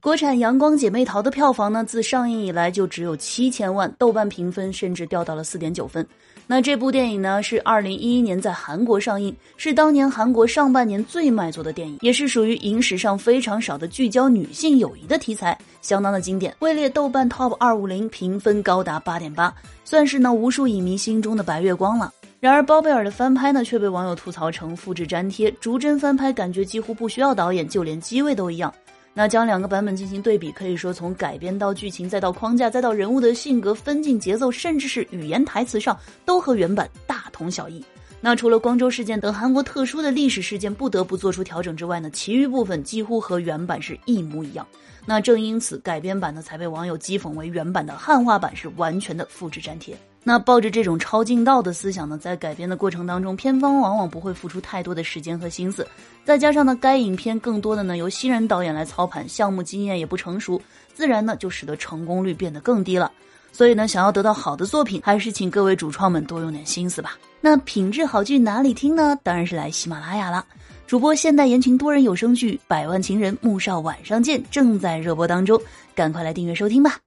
国产《阳光姐妹淘》的票房呢，自上映以来就只有七千万，豆瓣评分甚至掉到了四点九分。那这部电影呢，是二零一一年在韩国上映，是当年韩国上半年最卖座的电影，也是属于影史上非常少的聚焦女性友谊的题材，相当的经典，位列豆瓣 TOP 二五零，评分高达八点八，算是呢无数影迷心中的白月光了。然而，包贝尔的翻拍呢，却被网友吐槽成复制粘贴，逐帧翻拍，感觉几乎不需要导演，就连机位都一样。那将两个版本进行对比，可以说从改编到剧情，再到框架，再到人物的性格、分镜、节奏，甚至是语言台词上，都和原版大同小异。那除了光州事件等韩国特殊的历史事件不得不做出调整之外呢，其余部分几乎和原版是一模一样。那正因此，改编版呢才被网友讥讽为原版的汉化版是完全的复制粘贴。那抱着这种抄近道的思想呢，在改编的过程当中，片方往往不会付出太多的时间和心思。再加上呢，该影片更多的呢由新人导演来操盘，项目经验也不成熟，自然呢就使得成功率变得更低了。所以呢，想要得到好的作品，还是请各位主创们多用点心思吧。那品质好剧哪里听呢？当然是来喜马拉雅了。主播现代言情多人有声剧《百万情人》，穆少晚上见正在热播当中，赶快来订阅收听吧。